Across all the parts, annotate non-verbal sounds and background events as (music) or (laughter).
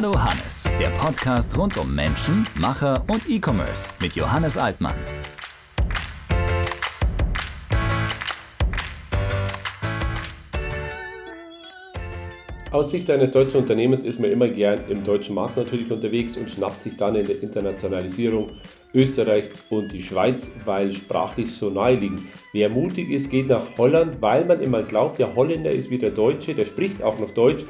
Hallo Hannes, der Podcast rund um Menschen, Macher und E-Commerce mit Johannes Altmann. Aus Sicht eines deutschen Unternehmens ist man immer gern im deutschen Markt natürlich unterwegs und schnappt sich dann in der Internationalisierung Österreich und die Schweiz, weil sprachlich so nahe liegen. Wer mutig ist, geht nach Holland, weil man immer glaubt, der Holländer ist wie der Deutsche, der spricht auch noch Deutsch,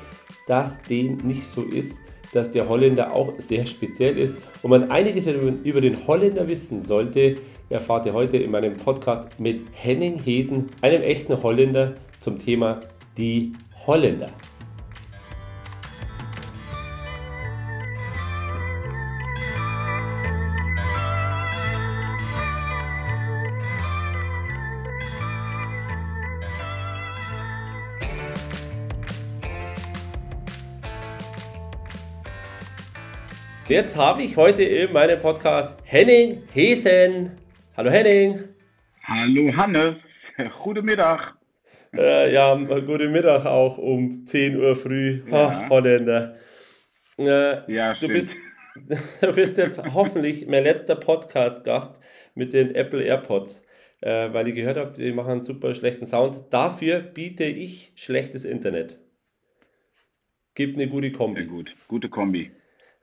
dass dem nicht so ist, dass der Holländer auch sehr speziell ist und man einiges über den Holländer wissen sollte, erfahrt ihr heute in meinem Podcast mit Henning Hesen, einem echten Holländer, zum Thema die Holländer. Jetzt habe ich heute in meinem Podcast Henning Hesen. Hallo Henning. Hallo Hannes. Guten Mittag. Äh, ja, guten Mittag auch um 10 Uhr früh. Ja. Ach, Holländer. Äh, ja, du bist, (laughs) du bist jetzt hoffentlich mein letzter Podcast-Gast mit den Apple AirPods, äh, weil ich gehört habe, die machen einen super schlechten Sound. Dafür biete ich schlechtes Internet. Gibt eine gute Kombi. Sehr gut, gute Kombi.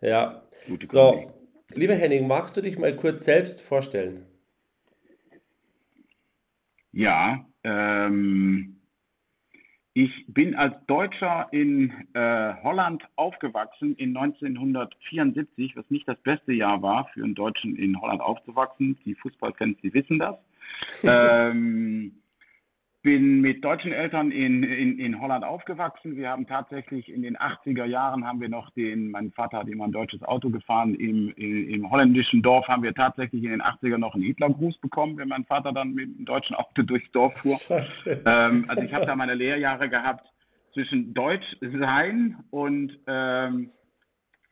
Ja. Gute so, lieber Henning, magst du dich mal kurz selbst vorstellen? Ja, ähm, ich bin als Deutscher in äh, Holland aufgewachsen in 1974, was nicht das beste Jahr war für einen Deutschen in Holland aufzuwachsen. Die Fußballfans, die wissen das. (laughs) ähm, bin mit deutschen Eltern in, in, in Holland aufgewachsen. Wir haben tatsächlich in den 80er Jahren haben wir noch den, mein Vater hat immer ein deutsches Auto gefahren, im, im, im holländischen Dorf haben wir tatsächlich in den 80er noch einen Hitlergruß bekommen, wenn mein Vater dann mit dem deutschen Auto durchs Dorf fuhr. (laughs) Ähm, also ich habe da meine Lehrjahre gehabt zwischen Deutsch sein und ähm,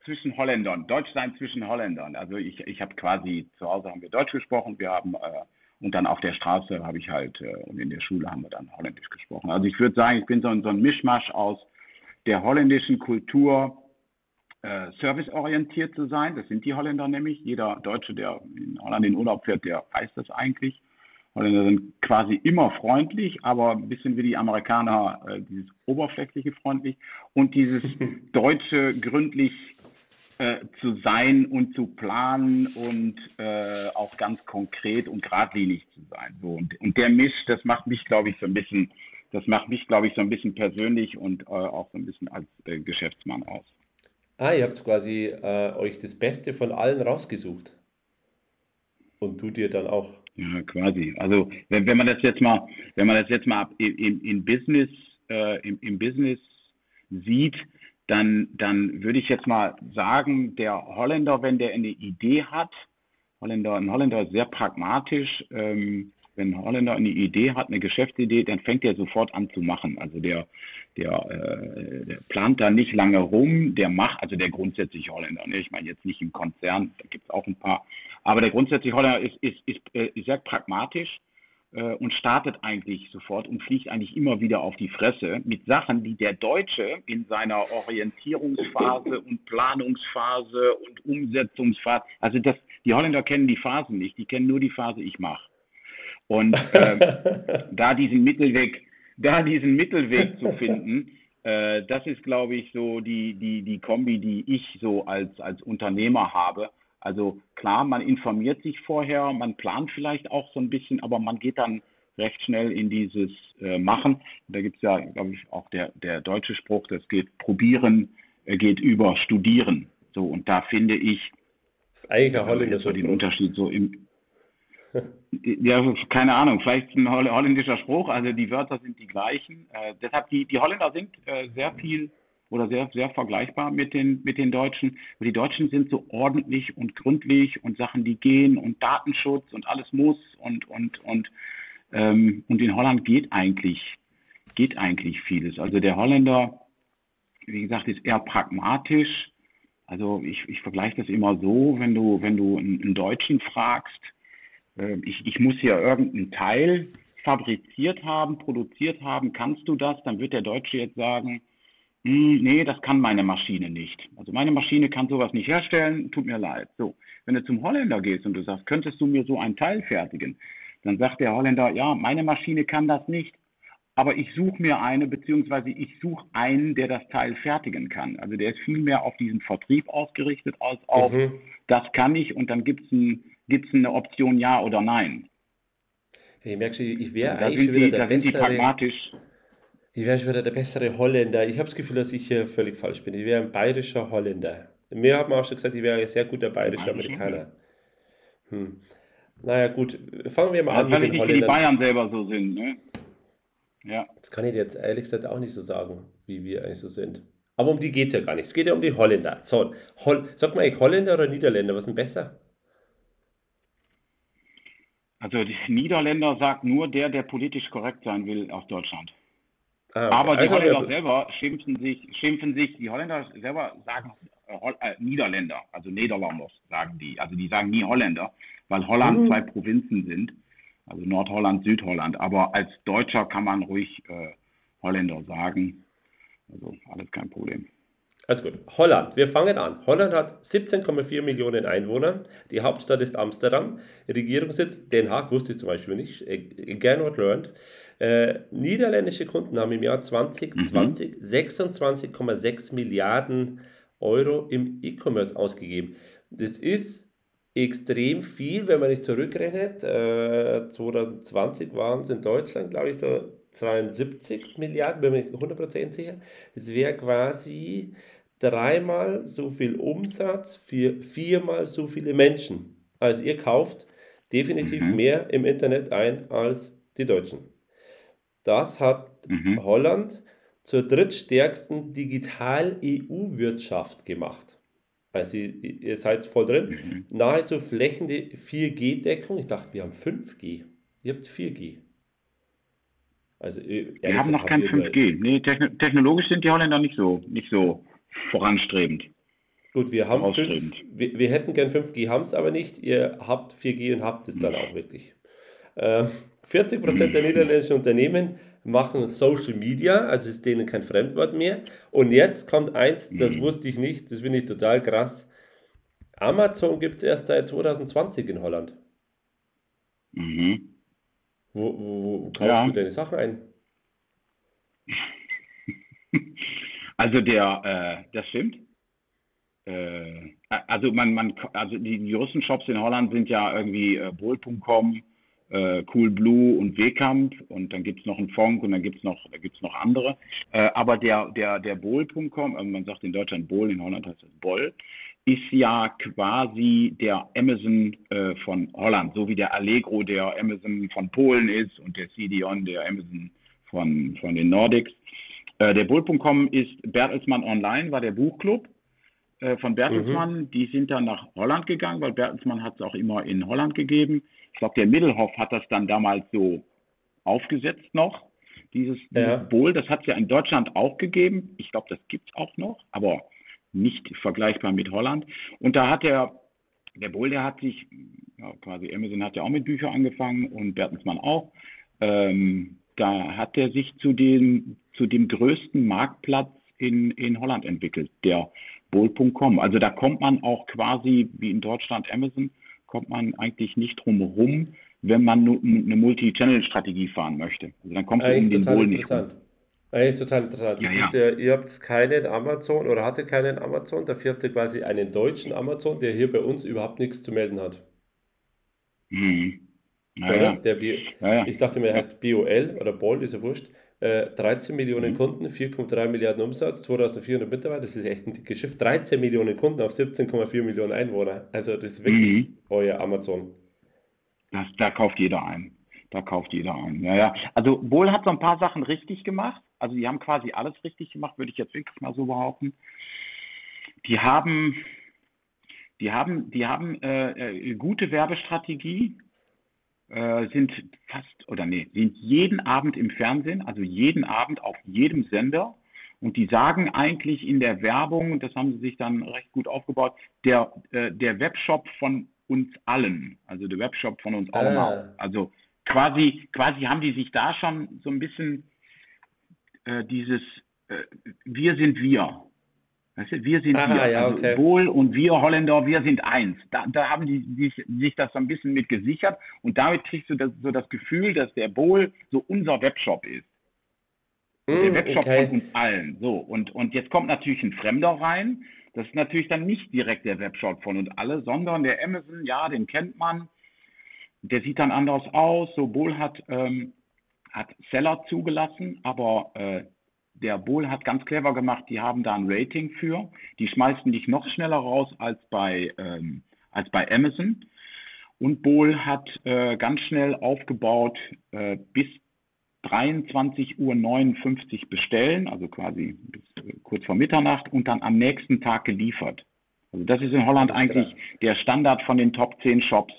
zwischen Holländern, Deutsch sein zwischen Holländern. Also ich, ich habe quasi, zu Hause haben wir Deutsch gesprochen, wir haben äh, und dann auf der Straße habe ich halt, äh, und in der Schule haben wir dann Holländisch gesprochen. Also ich würde sagen, ich bin so ein, so ein Mischmasch aus der holländischen Kultur, äh, serviceorientiert zu sein. Das sind die Holländer nämlich. Jeder Deutsche, der in Holland in Urlaub fährt, der weiß das eigentlich. Holländer sind quasi immer freundlich, aber ein bisschen wie die Amerikaner, äh, dieses oberflächliche freundlich und dieses (laughs) deutsche gründlich äh, zu sein und zu planen und äh, auch ganz konkret und geradlinig zu sein. So, und, und der Misch, das macht mich, glaube ich, so ein bisschen, das macht mich, glaube ich, so ein bisschen persönlich und äh, auch so ein bisschen als äh, Geschäftsmann aus. Ah, ihr habt quasi äh, euch das Beste von allen rausgesucht. Und du dir dann auch. Ja, quasi. Also wenn, wenn man das jetzt mal, wenn man das jetzt mal im, im Business, im, im Business sieht, dann, dann würde ich jetzt mal sagen, der Holländer, wenn der eine Idee hat, Holländer, ein Holländer ist sehr pragmatisch. Ähm, wenn ein Holländer eine Idee hat, eine Geschäftsidee, dann fängt er sofort an zu machen. Also der, der, äh, der plant da nicht lange rum, der macht, also der grundsätzliche Holländer, ne? ich meine jetzt nicht im Konzern, da gibt es auch ein paar, aber der grundsätzliche Holländer ist, ist, ist, äh, ist sehr pragmatisch äh, und startet eigentlich sofort und fliegt eigentlich immer wieder auf die Fresse mit Sachen, die der Deutsche in seiner Orientierungsphase und Planungsphase und Umsetzungsphase, also das, die Holländer kennen die Phasen nicht, die kennen nur die Phase ich mache. Und äh, (laughs) da diesen Mittelweg, da diesen Mittelweg zu finden, äh, das ist, glaube ich, so die, die, die Kombi, die ich so als, als Unternehmer habe. Also klar, man informiert sich vorher, man plant vielleicht auch so ein bisschen, aber man geht dann recht schnell in dieses äh, Machen. Da gibt es ja, glaube ich, auch der, der deutsche Spruch, das geht probieren, äh, geht über studieren. So, und da finde ich, das ist eigentlich ein holländischer so den Unterschied so im, (laughs) ja, keine Ahnung, vielleicht ein holländischer Spruch, also die Wörter sind die gleichen. Äh, deshalb, die, die Holländer sind äh, sehr viel oder sehr, sehr vergleichbar mit den, mit den Deutschen. Die Deutschen sind so ordentlich und gründlich und Sachen, die gehen und Datenschutz und alles muss und, und, und, ähm, und in Holland geht eigentlich, geht eigentlich vieles. Also der Holländer, wie gesagt, ist eher pragmatisch. Also ich, ich vergleiche das immer so, wenn du, wenn du einen, Deutschen fragst, äh, ich, ich muss hier irgendeinen Teil fabriziert haben, produziert haben, kannst du das? Dann wird der Deutsche jetzt sagen, nee, das kann meine Maschine nicht. Also meine Maschine kann sowas nicht herstellen, tut mir leid. So, wenn du zum Holländer gehst und du sagst, könntest du mir so ein Teil fertigen, dann sagt der Holländer, ja, meine Maschine kann das nicht, aber ich suche mir eine, beziehungsweise ich suche einen, der das Teil fertigen kann. Also der ist viel mehr auf diesen Vertrieb ausgerichtet als auf, mhm. das kann ich und dann gibt es ein, gibt's eine Option Ja oder Nein. Ich merke schon, ich wäre eigentlich schon wieder der bessere... Ich wäre schon wieder der bessere Holländer. Ich habe das Gefühl, dass ich hier völlig falsch bin. Ich wäre ein bayerischer Holländer. Mir hat man auch schon gesagt, ich wäre ein sehr guter bayerischer Amerikaner. Hm. Naja, gut, fangen wir mal ja, an mit den Holländern. die Bayern selber so sind, ne? Ja. Das kann ich dir jetzt ehrlich gesagt auch nicht so sagen, wie wir eigentlich so sind. Aber um die geht es ja gar nicht. Es geht ja um die Holländer. So, Hol Sag mal eigentlich Holländer oder Niederländer? Was ist denn besser? Also die Niederländer sagt nur der, der politisch korrekt sein will aus Deutschland. Ah. Aber die also, Holländer selber schimpfen sich, schimpfen sich, die Holländer selber sagen äh, äh, Niederländer, also Niederlanders sagen die. Also die sagen nie Holländer, weil Holland mhm. zwei Provinzen sind, also Nordholland, Südholland. Aber als Deutscher kann man ruhig äh, Holländer sagen. Also alles kein Problem. Also gut, Holland, wir fangen an. Holland hat 17,4 Millionen Einwohner. Die Hauptstadt ist Amsterdam. Regierungssitz Den Haag, wusste ich zum Beispiel nicht. Again what learned. Äh, niederländische Kunden haben im Jahr 2020 mhm. 26,6 Milliarden Euro im E-Commerce ausgegeben. Das ist extrem viel, wenn man nicht zurückrechnet. Äh, 2020 waren es in Deutschland, glaube ich, so 72 Milliarden, bin mir 100% sicher. Das wäre quasi dreimal so viel Umsatz für viermal so viele Menschen. Also ihr kauft definitiv mhm. mehr im Internet ein als die Deutschen. Das hat mhm. Holland zur drittstärksten Digital-EU-Wirtschaft gemacht. Also ihr seid voll drin. Mhm. Nahezu flächende 4G-Deckung. Ich dachte, wir haben 5G. Ihr habt 4G. Also, wir haben noch kein 5G. Nee, technologisch sind die Holländer nicht so, nicht so voranstrebend. Gut, wir haben 5, wir, wir, hätten gern 5G, haben es aber nicht. Ihr habt 4G und habt es dann auch wirklich. Äh, 40% der niederländischen Unternehmen machen Social Media, also ist denen kein Fremdwort mehr. Und jetzt kommt eins, das mhm. wusste ich nicht, das finde ich total krass. Amazon gibt es erst seit 2020 in Holland. Mhm. Wo, wo, wo kaufst ja. du deine Sachen ein? (laughs) Also der, äh, das stimmt. Äh, also man, man, also die, die Shops in Holland sind ja irgendwie äh, Bol.com, äh, Cool Blue und Wekamp und dann gibt es noch einen Fonk und dann gibt es noch, da gibt's noch andere. Äh, aber der, der, der Bol.com, also man sagt in Deutschland Bol, in Holland heißt es Boll, ist ja quasi der Amazon äh, von Holland, so wie der Allegro der Amazon von Polen ist und der CDON der Amazon von, von den Nordics. Äh, der Bull.com ist Bertelsmann Online, war der Buchclub äh, von Bertelsmann. Mhm. Die sind dann nach Holland gegangen, weil Bertelsmann hat es auch immer in Holland gegeben. Ich glaube, der Middelhoff hat das dann damals so aufgesetzt noch. Dieses, ja. das hat es ja in Deutschland auch gegeben. Ich glaube, das gibt es auch noch, aber nicht vergleichbar mit Holland. Und da hat der, der Bowl, der hat sich, ja, quasi Amazon hat ja auch mit Büchern angefangen und Bertelsmann auch. Ähm, da hat er sich zu dem, zu dem größten Marktplatz in, in Holland entwickelt, der Bowl.com. Also da kommt man auch quasi wie in Deutschland Amazon kommt man eigentlich nicht drum herum, wenn man eine Multi-Channel-Strategie fahren möchte. Also dann kommt man um den Bowl nicht rum. Eigentlich total interessant. Ja, ja. Ja, ihr habt keinen Amazon oder hatte keinen Amazon, dafür habt ihr quasi einen deutschen Amazon, der hier bei uns überhaupt nichts zu melden hat. Mhm. Oder? Der Ich dachte mir, er heißt BOL oder BOL, ist ja wurscht. 13 äh, Millionen mhm. Kunden, 4,3 Milliarden Umsatz, 2400 Mitarbeiter, das ist echt ein dickes Schiff. 13 Millionen Kunden auf 17,4 Millionen Einwohner. Also das ist wirklich mhm. euer Amazon. Das, da kauft jeder ein. Da kauft jeder ein. Ja, ja. Also Bohl hat so ein paar Sachen richtig gemacht. Also die haben quasi alles richtig gemacht, würde ich jetzt wirklich mal so behaupten. Die haben, die haben, die haben äh, äh gute Werbestrategie äh, sind fast, oder nee, sind jeden Abend im Fernsehen, also jeden Abend auf jedem Sender. Und die sagen eigentlich in der Werbung, das haben sie sich dann recht gut aufgebaut, der, äh, der Webshop von uns allen, also der Webshop von uns allen ah. Also quasi, quasi haben die sich da schon so ein bisschen äh, dieses, äh, wir sind wir. Weißt du, wir sind Aha, wir. ja, also okay. Wohl und wir Holländer, wir sind eins. Da, da haben die sich, sich das so ein bisschen mit gesichert und damit kriegst du das, so das Gefühl, dass der Bohl so unser Webshop ist. der Hm, Webshop okay. von uns allen. So, und, und jetzt kommt natürlich ein Fremder rein. Das ist natürlich dann nicht direkt der Webshop von uns alle, sondern der Amazon, ja, den kennt man. Der sieht dann anders aus. So, Bohl hat, ähm, hat Seller zugelassen, aber äh, der Bohl hat ganz clever gemacht, die haben da ein Rating für. Die schmeißen dich noch schneller raus als bei, ähm, als bei Amazon. Und Bohl hat äh, ganz schnell aufgebaut, äh, bis 23.59 Uhr bestellen, also quasi bis äh, kurz vor Mitternacht und dann am nächsten Tag geliefert. Also das ist in Holland ist eigentlich krass. der Standard von den Top 10 Shops,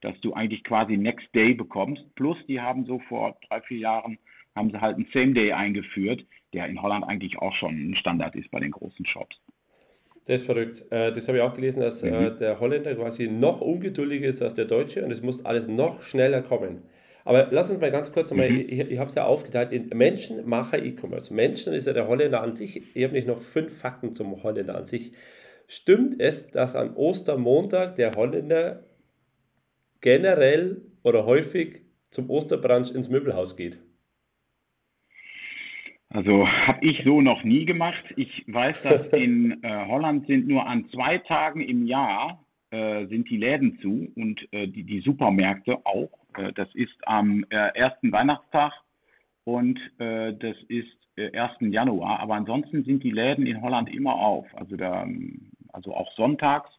dass du eigentlich quasi Next Day bekommst. Plus die haben so vor drei, vier Jahren, haben sie halt einen Same Day eingeführt, der in Holland eigentlich auch schon ein Standard ist bei den großen Shops. Das ist verrückt. Äh, Das habe ich auch gelesen, dass äh, der Holländer quasi noch ungeduldiger ist als der Deutsche und es muss alles noch schneller kommen. Aber lass uns mal ganz kurz einmal, ich, ich habe es ja aufgeteilt in Menschen, Macher, E-Commerce. Menschen ist ja der Holländer an sich. Ich habe nicht noch fünf Fakten zum Holländer an sich. Stimmt es, dass an Ostermontag der Holländer generell oder häufig zum Osterbrunch ins Möbelhaus geht? Also habe ich so noch nie gemacht. Ich weiß, dass (laughs) in äh, Holland sind nur an zwei Tagen im Jahr äh, sind die Läden zu und äh, die, die Supermärkte auch. Äh, das ist am äh, ersten Weihnachtstag und äh, das ist äh, 1. Januar. Aber ansonsten sind die Läden in Holland immer auf. Also, da, also auch sonntags.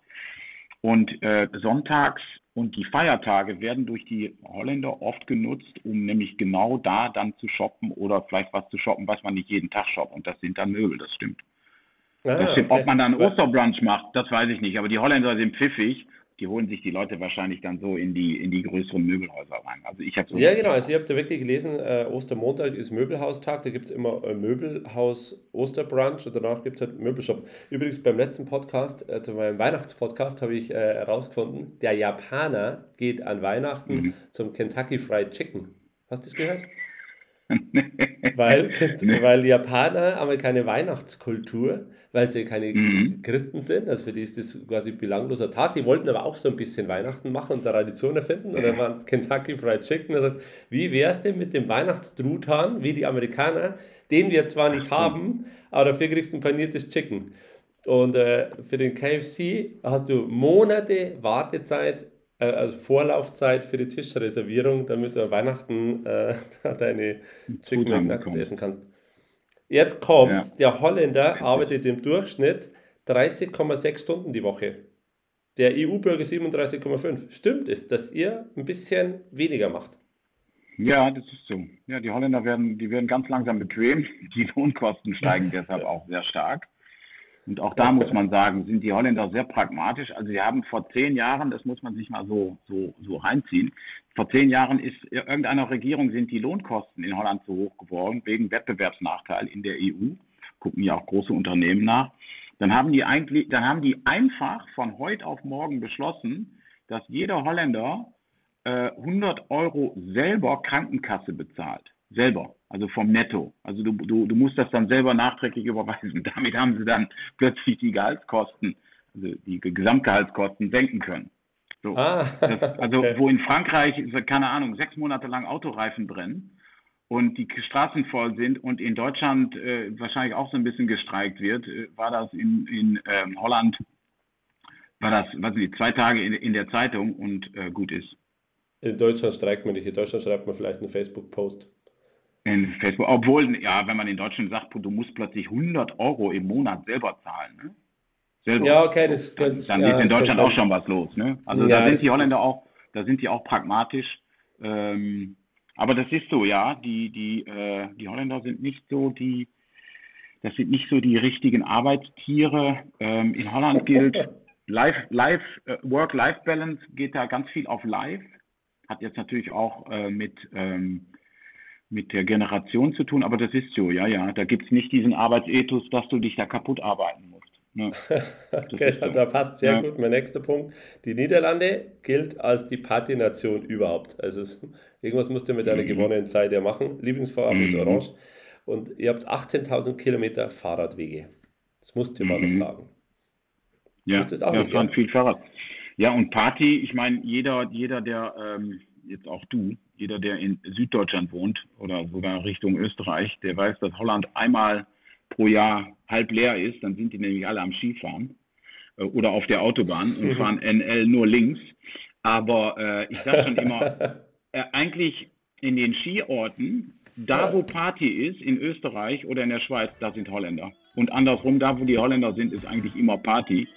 Und sonntags und die Feiertage werden durch die Holländer oft genutzt, um nämlich genau da dann zu shoppen oder vielleicht was zu shoppen, was man nicht jeden Tag shoppt. Und das sind dann Möbel, das stimmt. Ah, Das stimmt. okay. Ob man dann Osterbrunch macht, das weiß ich nicht. Aber die Holländer sind pfiffig. Die holen sich die Leute wahrscheinlich dann so in die, in die größeren Möbelhäuser rein. Also ich habe so Ja, genau. Also, ihr habt ja wirklich gelesen, äh, Ostermontag ist Möbelhaustag. Da gibt es immer ein Möbelhaus Osterbrunch und danach gibt es halt Möbelshop. Übrigens, beim letzten Podcast, also meinem Weihnachtspodcast, habe ich äh, herausgefunden, der Japaner geht an Weihnachten Mhm. zum Kentucky Fried Chicken. Hast du das gehört? (laughs) Weil, weil Japaner haben ja keine Weihnachtskultur, weil sie keine Mhm. Christen sind. Also für die ist das quasi belangloser Tag. Die wollten aber auch so ein bisschen Weihnachten machen und Tradition erfinden. Und dann war Kentucky Fried Chicken. Also, wie wär's denn mit dem Weihnachtstruthahn, wie die Amerikaner, den wir zwar nicht haben, aber dafür kriegst du ein paniertes Chicken. Und äh, für den KFC hast du Monate Wartezeit, äh, also Vorlaufzeit für die Tischreservierung, damit du Weihnachten äh, (laughs) deine Chicken McNuggets essen kannst. Jetzt kommt, Ja. der Holländer arbeitet im Durchschnitt 30,6 Stunden die Woche. Der EU-Bürger 37,5. Stimmt es, dass ihr ein bisschen weniger macht? Ja, das ist so. Ja, die Holländer werden, die werden ganz langsam bequem. Die Lohnkosten steigen deshalb (laughs) auch sehr stark. Und auch da muss (laughs) man sagen, sind die Holländer sehr pragmatisch. Also sie haben vor zehn Jahren, das muss man sich mal so, so, so reinziehen, vor zehn Jahren ist irgendeiner Regierung sind die Lohnkosten in Holland zu hoch geworden, wegen Wettbewerbsnachteil in der EU. Gucken ja auch große Unternehmen nach. Dann haben die eigentlich, dann haben die einfach von heute auf morgen beschlossen, dass jeder Holländer äh, 100 Euro selber Krankenkasse bezahlt. Selber, also vom Netto. Also du, du, du musst das dann selber nachträglich überweisen. (laughs) Damit haben sie dann plötzlich die Gehaltskosten, also die Gesamtgehaltskosten senken können. So. Ah, Das, also (laughs) okay. wo in Frankreich, keine Ahnung, sechs Monate lang Autoreifen brennen und die Straßen voll sind und in Deutschland äh, wahrscheinlich auch so ein bisschen gestreikt wird, äh, war das in, in ähm, Holland, war das, weiß nicht, zwei Tage in, in der Zeitung und äh, gut ist. In Deutschland streikt man nicht. In Deutschland schreibt man vielleicht einen Facebook-Post. In Facebook, obwohl, ja, wenn man in Deutschland sagt, du musst plötzlich 100 Euro im Monat selber zahlen, ne? Selber. Ja, okay, das dann, könnte- dann ja, ist in Deutschland auch schon was los, ne? Also Ja, da sind die Holländer auch, da sind die auch pragmatisch. Ähm, aber das ist so, ja, die, die, äh, die Holländer sind nicht so die, das sind nicht so die richtigen Arbeitstiere. Ähm, in Holland (laughs) gilt Life, Life, äh, Work-Life-Balance geht da ganz viel auf Live. Hat jetzt natürlich auch äh, mit, ähm, mit der Generation zu tun, aber das ist so, ja, ja. Da gibt es nicht diesen Arbeitsethos, dass du dich da kaputt arbeiten musst. Ne? (laughs) Okay, ist so. da passt sehr Ja. gut. Mein nächster Punkt. Die Niederlande gilt als die Partynation überhaupt. Also es, irgendwas musst du mit deiner Mhm. gewonnenen Zeit ja machen. Lieblingsfarbe ist Mhm. orange. Und ihr habt 18.000 Kilometer Fahrradwege. Das musst du mhm. mal noch sagen. Ja, das auch ja, nicht, fahren viel Fahrrad. Ja, und Party, ich meine, jeder, jeder, der, ähm, jetzt auch du, jeder, der in Süddeutschland wohnt oder sogar Richtung Österreich, der weiß, dass Holland einmal pro Jahr halb leer ist, dann sind die nämlich alle am Skifahren äh, oder auf der Autobahn und (laughs) fahren NL nur links. Aber äh, ich sage schon immer, (laughs) äh, eigentlich in den Skiorten, da wo Party ist, in Österreich oder in der Schweiz, da sind Holländer. Und andersrum, da wo die Holländer sind, ist eigentlich immer Party.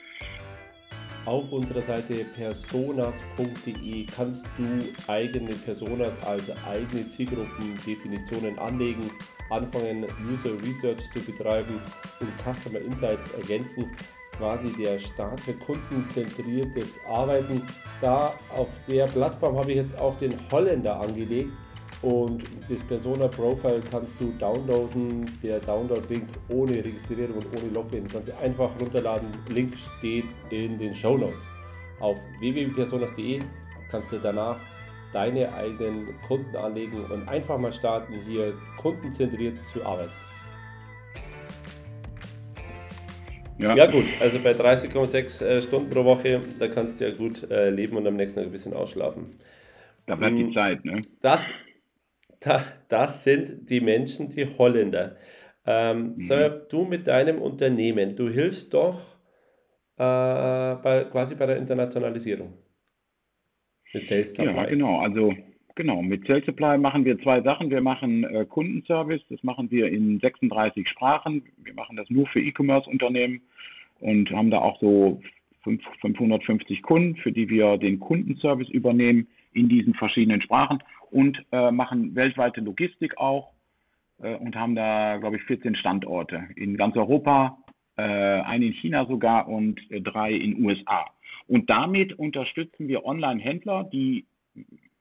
Auf unserer Seite personas.de kannst du eigene Personas, also eigene Zielgruppendefinitionen anlegen, anfangen User Research zu betreiben und Customer Insights ergänzen. Quasi der Start für kundenzentriertes Arbeiten. Da auf der Plattform habe ich jetzt auch den Holländer angelegt und das Persona Profile kannst du downloaden. Der Download-Link ohne Registrierung und ohne Login kannst du einfach runterladen. Link steht in den Show Notes. Auf www.personas.de kannst du danach deine eigenen Kunden anlegen und einfach mal starten, hier kundenzentriert zu arbeiten. Ja. ja, gut, also bei 30,6 äh, Stunden pro Woche, da kannst du ja gut äh, leben und am nächsten Tag ein bisschen ausschlafen. Da bleibt die mm, Zeit, ne? Das, da, das sind die Menschen, die Holländer. Ähm, mhm. Sag du mit deinem Unternehmen, du hilfst doch äh, bei, quasi bei der Internationalisierung. Mit Sales Supply. Ja, genau. Also genau, mit Sales Supply machen wir zwei Sachen. Wir machen äh, Kundenservice, das machen wir in 36 Sprachen. Wir machen das nur für E-Commerce-Unternehmen und haben da auch so 550 Kunden, für die wir den Kundenservice übernehmen in diesen verschiedenen Sprachen und äh, machen weltweite Logistik auch äh, und haben da, glaube ich, 14 Standorte in ganz Europa, äh, einen in China sogar und äh, drei in USA. Und damit unterstützen wir Online-Händler, die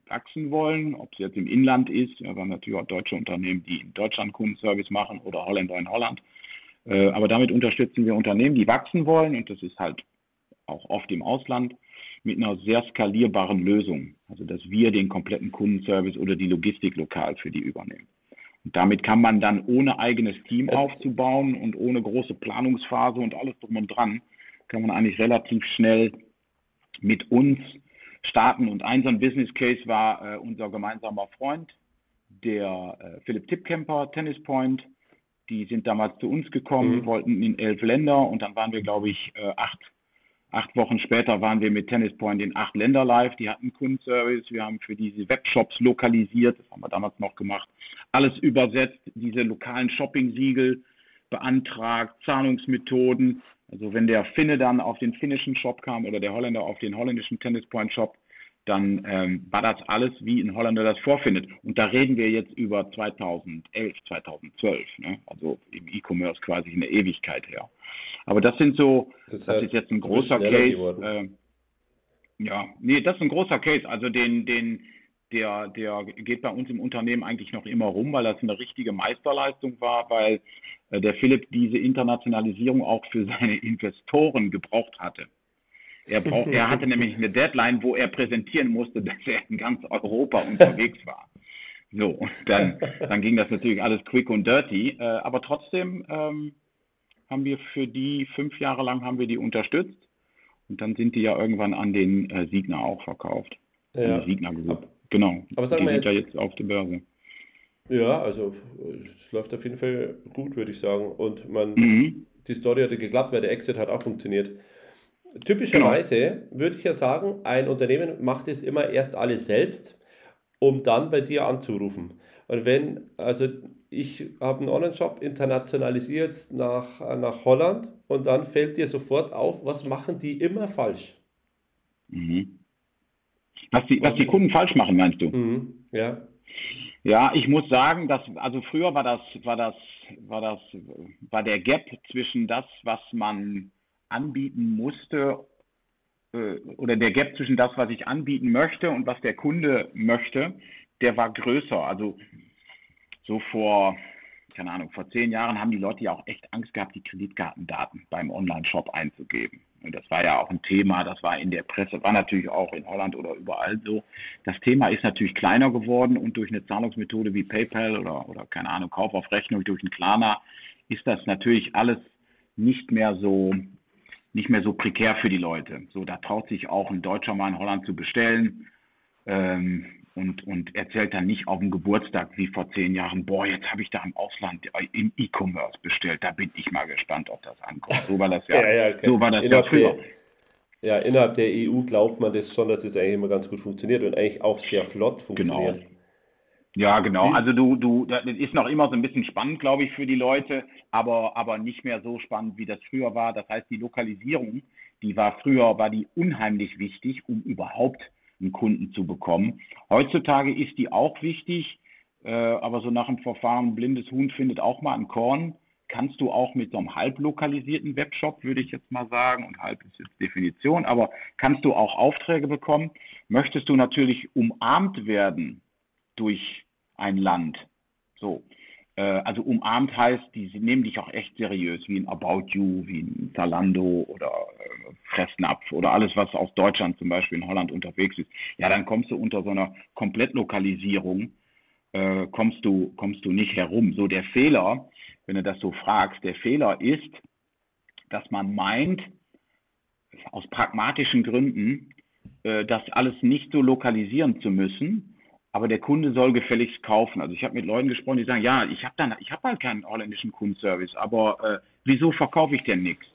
wachsen wollen, ob es jetzt im Inland ist, aber natürlich auch deutsche Unternehmen, die in Deutschland Kundenservice machen oder Holländer in Holland. Äh, aber damit unterstützen wir Unternehmen, die wachsen wollen und das ist halt auch oft im Ausland mit einer sehr skalierbaren Lösung. Also, dass wir den kompletten Kundenservice oder die Logistik lokal für die übernehmen. Und damit kann man dann ohne eigenes Team Jetzt. aufzubauen und ohne große Planungsphase und alles drum und dran, kann man eigentlich relativ schnell mit uns starten. Und ein so ein Business Case war äh, unser gemeinsamer Freund, der äh, Philipp Tippkemper, Tennis Point. Die sind damals zu uns gekommen, mhm. wollten in elf Länder und dann waren wir, glaube ich, äh, acht Acht Wochen später waren wir mit Tennis Point in acht Länder live. Die hatten Kundenservice. Wir haben für diese Webshops lokalisiert. Das haben wir damals noch gemacht. Alles übersetzt. Diese lokalen Shopping-Siegel beantragt. Zahlungsmethoden. Also wenn der Finne dann auf den finnischen Shop kam oder der Holländer auf den holländischen Tennis Point Shop, dann ähm, war das alles, wie ein Holländer das vorfindet. Und da reden wir jetzt über 2011, 2012, ne? also im E-Commerce quasi eine Ewigkeit her. Aber das sind so, das, heißt, das ist jetzt ein großer Case. Äh, ja, nee, das ist ein großer Case. Also den, den, der, der geht bei uns im Unternehmen eigentlich noch immer rum, weil das eine richtige Meisterleistung war, weil äh, der Philipp diese Internationalisierung auch für (laughs) seine Investoren gebraucht hatte. Er, brauch, er hatte nämlich eine Deadline, wo er präsentieren musste, (laughs) dass er in ganz Europa unterwegs war. So, und dann, dann ging das natürlich alles quick und dirty, äh, aber trotzdem ähm, haben wir für die fünf Jahre lang haben wir die unterstützt und dann sind die ja irgendwann an den äh, Signer auch verkauft. Ja. Signer Group. Genau. Aber sagen die wir jetzt, ja jetzt auf der Börse. Ja, also es läuft auf jeden Fall gut, würde ich sagen. Und man, mhm. die Story hatte geklappt, weil der Exit hat auch funktioniert. Typischerweise genau. würde ich ja sagen, ein Unternehmen macht es immer erst alles selbst, um dann bei dir anzurufen. Und wenn, also ich habe einen Online-Shop internationalisiert nach, nach Holland und dann fällt dir sofort auf, was machen die immer falsch? Mhm. Was die, was, was die Kunden falsch machen, meinst du? Mhm. Ja. Ja, ich muss sagen, dass, also früher war das, war das, war das, war der Gap zwischen das, was man anbieten musste, äh, oder der Gap zwischen das, was ich anbieten möchte und was der Kunde möchte, der war größer. Also so vor keine Ahnung, vor zehn Jahren haben die Leute ja auch echt Angst gehabt, die Kreditkartendaten beim Online-Shop einzugeben. Und das war ja auch ein Thema, das war in der Presse, war natürlich auch in Holland oder überall so. Das Thema ist natürlich kleiner geworden und durch eine Zahlungsmethode wie PayPal oder, oder keine Ahnung, Kauf auf Rechnung durch einen Klarna ist das natürlich alles nicht mehr so nicht mehr so prekär für die Leute. So, da traut sich auch ein Deutscher mal in Holland zu bestellen. Ähm, und, und erzählt dann nicht auf dem Geburtstag wie vor zehn Jahren, boah, jetzt habe ich da im Ausland im E-Commerce bestellt, da bin ich mal gespannt, ob das ankommt. So war das ja, (laughs) ja, ja okay. so war das innerhalb ja früher. Der, ja, innerhalb der EU glaubt man das schon, dass es eigentlich immer ganz gut funktioniert und eigentlich auch sehr flott funktioniert. Genau. Ja, genau. Also du, du, das ist noch immer so ein bisschen spannend, glaube ich, für die Leute, aber, aber nicht mehr so spannend, wie das früher war. Das heißt, die Lokalisierung, die war früher, war die unheimlich wichtig, um überhaupt einen Kunden zu bekommen. Heutzutage ist die auch wichtig, äh, aber so nach dem Verfahren blindes Huhn findet auch mal ein Korn. Kannst du auch mit so einem halb lokalisierten Webshop, würde ich jetzt mal sagen, und halb ist jetzt Definition, aber kannst du auch Aufträge bekommen? Möchtest du natürlich umarmt werden durch ein Land? So, also umarmt heißt, die nehmen dich auch echt seriös, wie ein About You, wie ein Zalando oder äh, Fressnapf oder alles, was aus Deutschland zum Beispiel in Holland unterwegs ist. Ja, dann kommst du unter so einer Komplettlokalisierung, äh, kommst, du, kommst du nicht herum. So der Fehler, wenn du das so fragst, der Fehler ist, dass man meint, aus pragmatischen Gründen, äh, das alles nicht so lokalisieren zu müssen aber der Kunde soll gefälligst kaufen. Also ich habe mit Leuten gesprochen, die sagen, ja, ich habe dann, ich habe halt keinen holländischen Kundenservice, aber äh, wieso verkaufe ich denn nichts?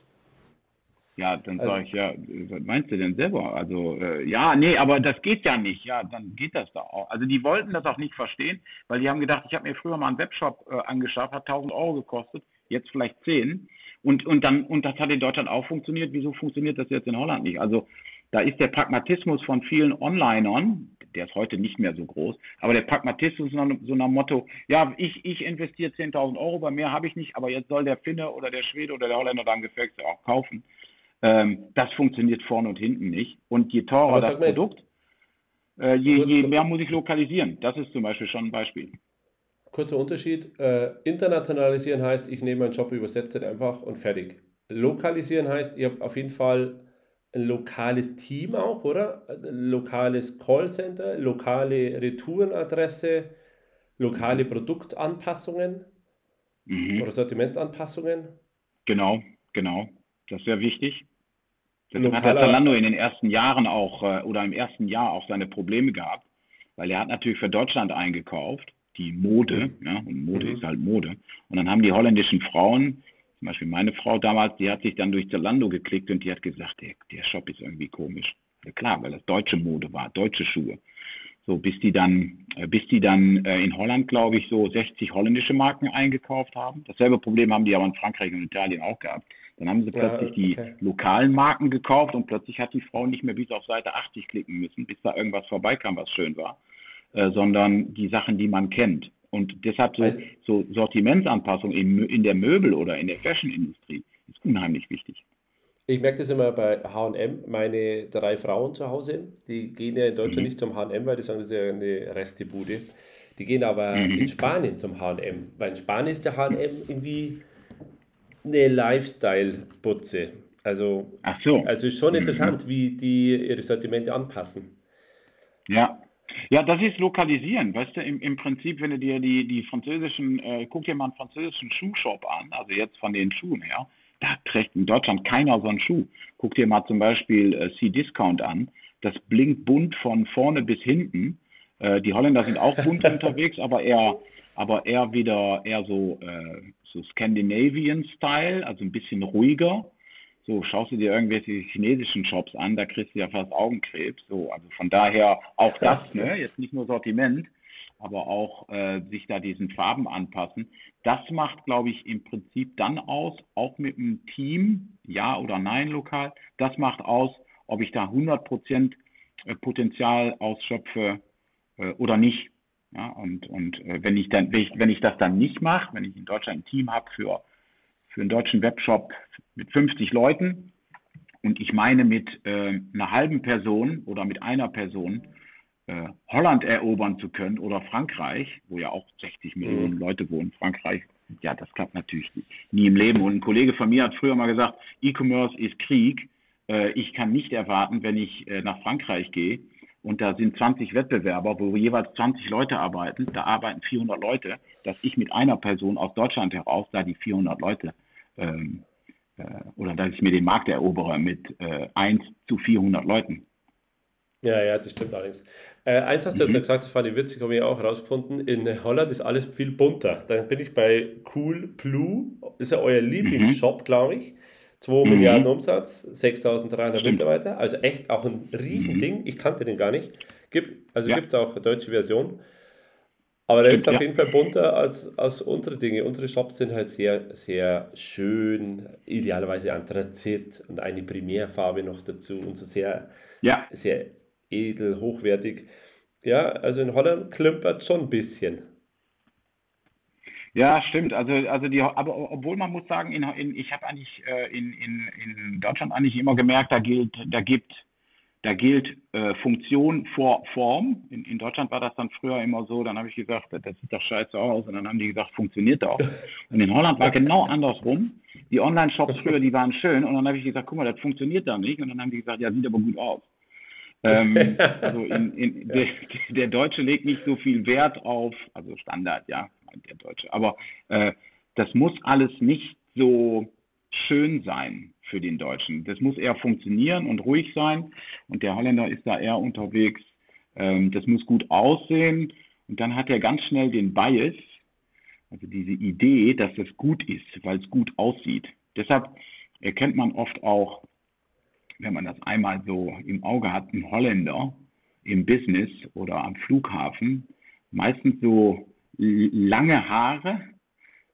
Ja, dann also, sage ich, ja, was meinst du denn selber? Also, äh, ja, nee, aber das geht ja nicht. Ja, dann geht das da auch. Also die wollten das auch nicht verstehen, weil die haben gedacht, ich habe mir früher mal einen Webshop äh, angeschafft, hat 1000 Euro gekostet, jetzt vielleicht 10. Und, und, dann, und das hat in Deutschland auch funktioniert. Wieso funktioniert das jetzt in Holland nicht? Also da ist der Pragmatismus von vielen Onlinern, der ist heute nicht mehr so groß. Aber der Pragmatismus so, so nach Motto, ja, ich, ich investiere 10.000 Euro, bei mehr habe ich nicht, aber jetzt soll der Finne oder der Schwede oder der Holländer dann gefällt auch kaufen. Ähm, das funktioniert vorne und hinten nicht. Und je teurer das Produkt, äh, je, je, mehr muss ich lokalisieren. Das ist zum Beispiel schon ein Beispiel. Kurzer Unterschied. Äh, internationalisieren heißt, ich nehme meinen Job, übersetze den einfach und fertig. Lokalisieren heißt, ihr habt auf jeden Fall ein lokales Team auch, oder? Ein lokales Callcenter, lokale Retourenadresse, lokale Produktanpassungen mhm. oder Sortimentsanpassungen. Genau, genau. Das ist sehr wichtig. Deswegen hat Zalando in den ersten Jahren auch äh, oder im ersten Jahr auch seine Probleme gehabt, weil er hat natürlich für Deutschland eingekauft, die Mode, mhm. ja, und Mode mhm. ist halt Mode. Und dann haben die holländischen Frauen zum Beispiel meine Frau damals, die hat sich dann durch Zalando geklickt und die hat gesagt, der, der Shop ist irgendwie komisch. Ja, klar, weil das deutsche Mode war, deutsche Schuhe. So, bis die dann, äh, bis die dann äh, in Holland, glaube ich, so 60 holländische Marken eingekauft haben. Dasselbe Problem haben die aber in Frankreich und Italien auch gehabt. Dann haben sie plötzlich ja, okay. die lokalen Marken gekauft und plötzlich hat die Frau nicht mehr bis auf Seite 80 klicken müssen, bis da irgendwas vorbeikam, was schön war, äh, sondern die Sachen, die man kennt. Und deshalb so, so Sortimentsanpassung in, in der Möbel- oder in der Fashion-Industrie ist unheimlich wichtig. Ich merke das immer bei HM. Meine drei Frauen zu Hause, die gehen ja in Deutschland mhm. nicht zum HM, weil die sagen, das ist ja eine Restebude. Die gehen aber mhm. in Spanien zum HM, weil in Spanien ist der HM irgendwie eine Lifestyle-Putze. Also, Ach so. also ist schon mhm. interessant, wie die ihre Sortimente anpassen. Ja, ja, das ist Lokalisieren. Weißt du, im, im Prinzip, wenn du dir die, die französischen, äh, guck dir mal einen französischen Schuhshop an, also jetzt von den Schuhen her, da trägt in Deutschland keiner so einen Schuh. Guck dir mal zum Beispiel äh, C-Discount an. Das blinkt bunt von vorne bis hinten. Äh, die Holländer sind auch bunt (laughs) unterwegs, aber eher, aber eher wieder eher so, äh, so Scandinavian-Style, also ein bisschen ruhiger. So, schaust du dir irgendwelche chinesischen Shops an, da kriegst du ja fast Augenkrebs. So, also von daher auch (laughs) das, ne? Jetzt nicht nur Sortiment, aber auch äh, sich da diesen Farben anpassen. Das macht, glaube ich, im Prinzip dann aus, auch mit einem Team, ja oder nein lokal, das macht aus, ob ich da 100% äh, Potenzial ausschöpfe äh, oder nicht. Ja, und und äh, wenn, ich dann, wenn, ich, wenn ich das dann nicht mache, wenn ich in Deutschland ein Team habe für für einen deutschen Webshop mit 50 Leuten und ich meine mit äh, einer halben Person oder mit einer Person äh, Holland erobern zu können oder Frankreich, wo ja auch 60 Millionen mhm. Leute wohnen, Frankreich, ja, das klappt natürlich nie im Leben. Und ein Kollege von mir hat früher mal gesagt, E-Commerce ist Krieg. Äh, ich kann nicht erwarten, wenn ich äh, nach Frankreich gehe und da sind 20 Wettbewerber, wo jeweils 20 Leute arbeiten, da arbeiten 400 Leute, dass ich mit einer Person aus Deutschland heraus da die 400 Leute ähm, äh, oder dass ich mir den Markt erobere mit äh, 1 zu 400 Leuten. Ja, ja, das stimmt allerdings. Äh, eins hast du mhm. jetzt gesagt, das fand ich witzig, habe ich auch herausgefunden. In Holland ist alles viel bunter. Dann bin ich bei Cool Blue, ist ja euer Lieblingsshop, mhm. glaube ich. 2 mhm. Milliarden Umsatz, 6300 Mitarbeiter, also echt auch ein Riesending. Mhm. Ich kannte den gar nicht. Gibt, also ja. gibt es auch eine deutsche Version. Aber der ist auf ja. jeden Fall bunter als, als unsere Dinge. Unsere Shops sind halt sehr, sehr schön, idealerweise Anthrazit und eine Primärfarbe noch dazu und so sehr, ja. sehr edel, hochwertig. Ja, also in Holland klimpert schon ein bisschen. Ja, stimmt. Also, also die, aber obwohl man muss sagen, in, in, ich habe eigentlich äh, in, in, in Deutschland eigentlich immer gemerkt, da gilt, da gibt, da gilt äh, Funktion vor Form. In, in Deutschland war das dann früher immer so, dann habe ich gesagt, das sieht doch scheiße aus. Und dann haben die gesagt, funktioniert doch. (laughs) Und in Holland war genau andersrum. Die Online-Shops früher, die waren schön. Und dann habe ich gesagt, guck mal, das funktioniert da nicht. Und dann haben die gesagt, ja, sieht aber gut aus. ähm, (laughs) also in, in, der, der Deutsche legt nicht so viel Wert auf, also Standard, ja, der Deutsche. Aber äh, das muss alles nicht so schön sein für den Deutschen. Das muss eher funktionieren und ruhig sein. Und der Holländer ist da eher unterwegs. Ähm, das muss gut aussehen. Und dann hat er ganz schnell den Bias, also diese Idee, dass es gut ist, weil es gut aussieht. Deshalb erkennt man oft auch, wenn man das einmal so im Auge hat, einen Holländer im Business oder am Flughafen, meistens so lange Haare,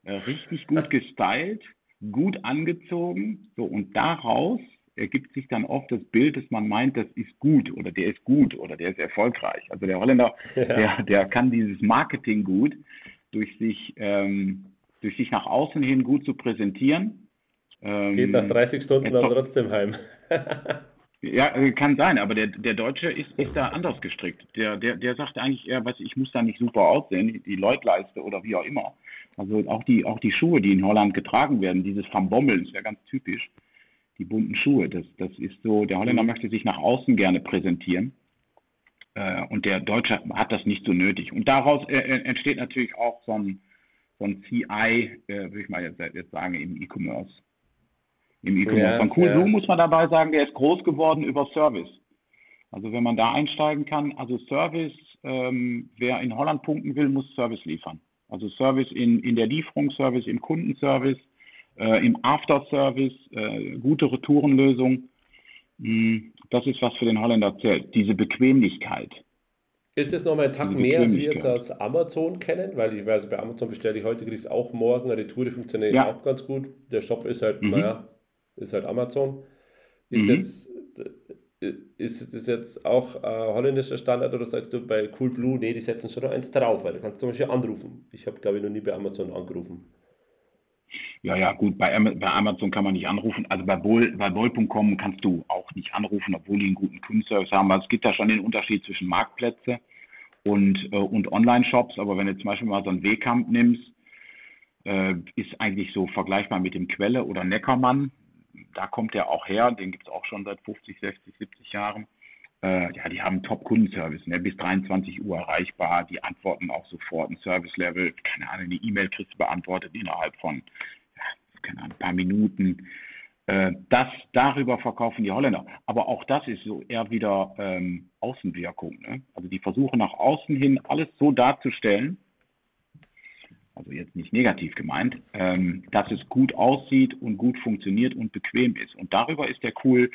äh, richtig gut (laughs) gestylt, gut angezogen. So, und daraus ergibt sich dann oft das Bild, dass man meint, das ist gut oder der ist gut oder der ist erfolgreich. Also der Holländer, ja. der, der kann dieses Marketing gut, durch sich, ähm, durch sich nach außen hin gut zu präsentieren. Ähm, Geht nach 30 Stunden dann trotzdem heim. (laughs) Ja, äh, kann sein, aber der, der Deutsche ist, ist da anders gestrickt. Der, der, der sagt eigentlich eher, was, ich muss da nicht super aussehen, die Leutleiste oder wie auch immer. Also auch die, auch die Schuhe, die in Holland getragen werden, dieses Van Bommel ist ja ganz typisch. Die bunten Schuhe, das, das ist so, der Holländer mhm. möchte sich nach außen gerne präsentieren. Äh, und der Deutsche hat das nicht so nötig. Und daraus äh, äh entsteht natürlich auch so ein, so ein CI, äh, würde ich mal jetzt, jetzt sagen, im E-Commerce im E-Commerce. Von Cool ja. muss man dabei sagen, der ist groß geworden über Service. Also wenn man da einsteigen kann, also Service, ähm, wer in Holland punkten will, muss Service liefern. Also Service in, in der Lieferung, Service im Kundenservice, äh, im After-Service, äh, gute Retourenlösung. Hm, das ist was für den Holländer zählt, diese Bequemlichkeit. Ist das nochmal ein Tag mehr, als wir jetzt aus Amazon kennen? Weil ich weiß, bei Amazon bestelle ich heute, kriege ich es auch morgen. Retour funktioniert ja. auch ganz gut. Der Shop ist halt, mhm. naja, ist halt Amazon. Ist mhm. jetzt ist das jetzt auch äh, holländischer Standard oder sagst du bei Coolblue, nee, die setzen schon noch eins drauf, weil du kannst zum Beispiel anrufen. Ich habe, glaube ich, noch nie bei Amazon angerufen. Ja, ja, gut, bei, bei Amazon kann man nicht anrufen. Also bei Bol, bei Bol.com kannst du auch nicht anrufen, obwohl die einen guten Kundenservice haben. Also es gibt da schon den Unterschied zwischen Marktplätze und, äh, und Online-Shops. Aber wenn du zum Beispiel mal so einen Wehkamp nimmst, äh, ist eigentlich so vergleichbar mit dem Quelle oder Neckermann da kommt er auch her, den gibt es auch schon seit 50, 60, 70 Jahren. Äh, ja, die haben Top-Kundenservice, ne, bis 23 Uhr erreichbar, die antworten auch sofort ein Service-Level, keine Ahnung, die E-Mail kriegst du beantwortet innerhalb von, ja, keine Ahnung, ein paar Minuten. Äh, das, darüber verkaufen die Holländer. Aber auch das ist so eher wieder ähm, Außenwirkung. Ne? Also die versuchen nach außen hin alles so darzustellen, also jetzt nicht negativ gemeint, ähm, dass es gut aussieht und gut funktioniert und bequem ist. Und darüber ist der Cool,